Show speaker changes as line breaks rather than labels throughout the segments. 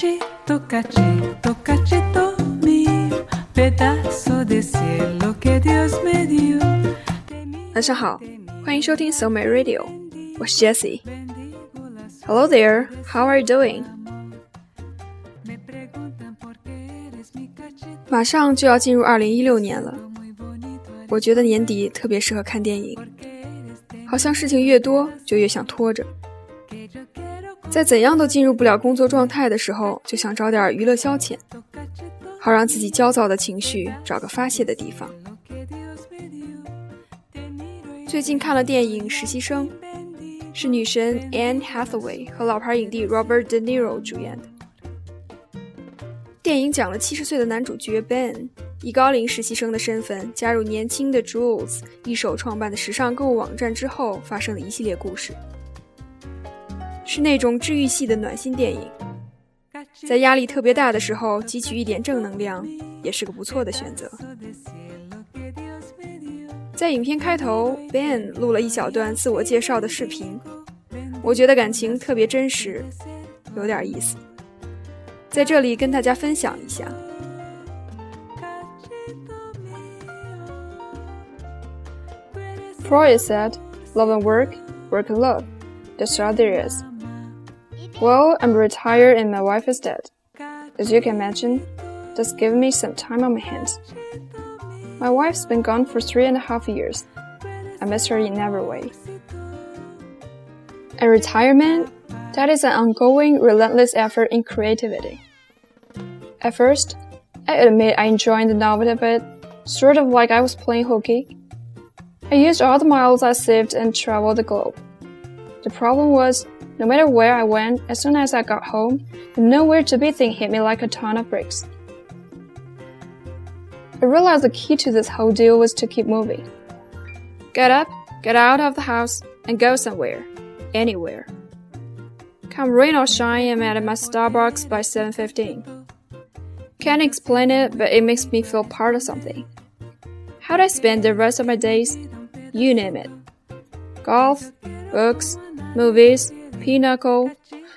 Cachito, cachito, cachito mío, pedazo de cielo que Dios me dio.
晚上好，欢迎收听小美 Radio，我是 Jessie。Hello there, how are you doing？马上就要进入二零一六年了，我觉得年底特别适合看电影，好像事情越多就越想拖着，在怎样都进入不了工作状态的时候，就想找点娱乐消遣，好让自己焦躁的情绪找个发泄的地方。最近看了电影《实习生》，是女神 Anne Hathaway 和老牌影帝 Robert De Niro 主演的。电影讲了七十岁的男主角 Ben 以高龄实习生的身份加入年轻的 Jules 一手创办的时尚购物网站之后发生的一系列故事，是那种治愈系的暖心电影，在压力特别大的时候汲取一点正能量，也是个不错的选择。在影片开头，Ben 录了一小段自我介绍的视频，我觉得感情特别真实，有点意思。在这里跟大家分享一下。Freud said, "Love and work, work and love. That's all there is." Well, I'm retired and my wife is dead. As you can imagine, that's given me some time on my hands. My wife's been gone for three and a half years. I miss her in every way. And retirement, that is an ongoing, relentless effort in creativity. At first, I admit I enjoyed the novelty of it, sort of like I was playing hooky. I used all the miles I saved and traveled the globe. The problem was, no matter where I went, as soon as I got home, the nowhere to be thing hit me like a ton of bricks. I realized the key to this whole deal was to keep moving. Get up, get out of the house, and go somewhere. Anywhere. Come rain or shine, I'm at my Starbucks by 7.15. Can't explain it, but it makes me feel part of something. How'd I spend the rest of my days? You name it. Golf, books, movies, pinochle,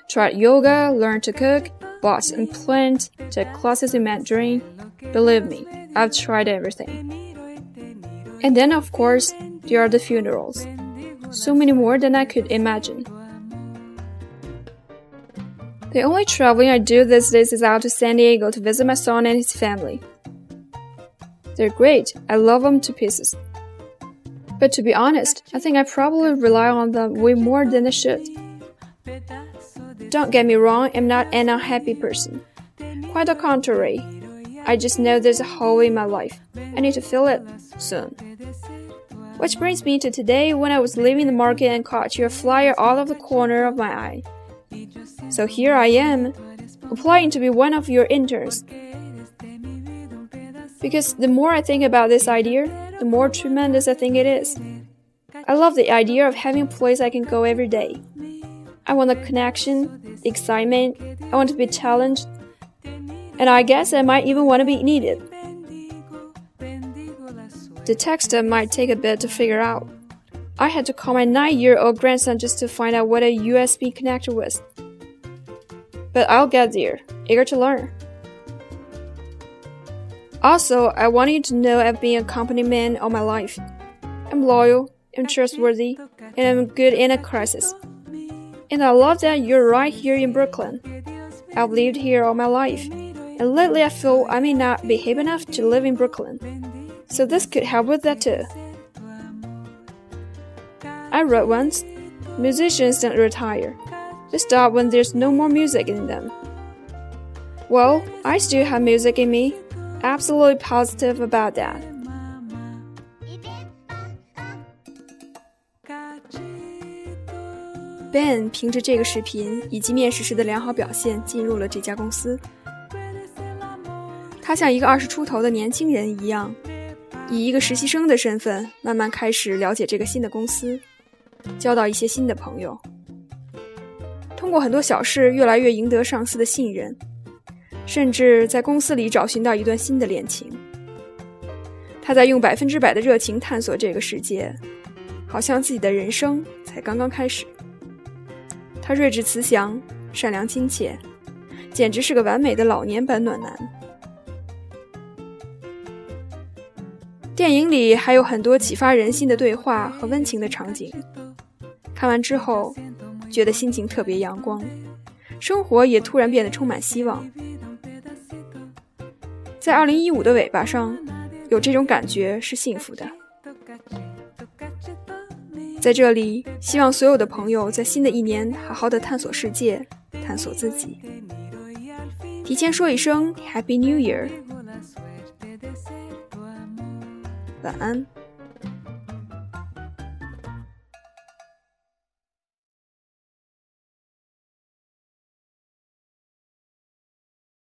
tried yoga, learned to cook, bought and planned, took classes in Mandarin. Believe me, I've tried everything. And then, of course, there are the funerals. So many more than I could imagine. The only traveling I do these days is out to San Diego to visit my son and his family. They're great. I love them to pieces. But to be honest, I think I probably rely on them way more than I should. Don't get me wrong, I'm not an unhappy person. Quite the contrary. I just know there's a hole in my life. I need to fill it soon. Which brings me to today when I was leaving the market and caught your flyer out of the corner of my eye. So here I am, applying to be one of your interns. Because the more I think about this idea, the more tremendous I think it is. I love the idea of having a place I can go every day. I want a connection, excitement, I want to be challenged, and I guess I might even want to be needed. The text might take a bit to figure out. I had to call my nine year old grandson just to find out what a USB connector was. But I'll get there, eager to learn. Also, I want you to know I've been a company man all my life. I'm loyal, I'm trustworthy, and I'm good in a crisis. And I love that you're right here in Brooklyn. I've lived here all my life, and lately I feel I may not be hip enough to live in Brooklyn. So this could help with that too. I wrote once musicians don't retire, they stop when there's no more music in them. Well, I still have music in me, absolutely positive about that. Ben 凭着这个视频以及面试时的良好表现进入了这家公司。他像一个二十出头的年轻人一样，以一个实习生的身份慢慢开始了解这个新的公司，交到一些新的朋友。通过很多小事，越来越赢得上司的信任，甚至在公司里找寻到一段新的恋情。他在用百分之百的热情探索这个世界，好像自己的人生才刚刚开始。他睿智慈祥，善良亲切，简直是个完美的老年版暖男。电影里还有很多启发人心的对话和温情的场景，看完之后觉得心情特别阳光，生活也突然变得充满希望。在二零一五的尾巴上，有这种感觉是幸福的。在这里，希望所有的朋友在新的一年好好的探索世界，探索自己。提前说一声 Happy New Year。晚安。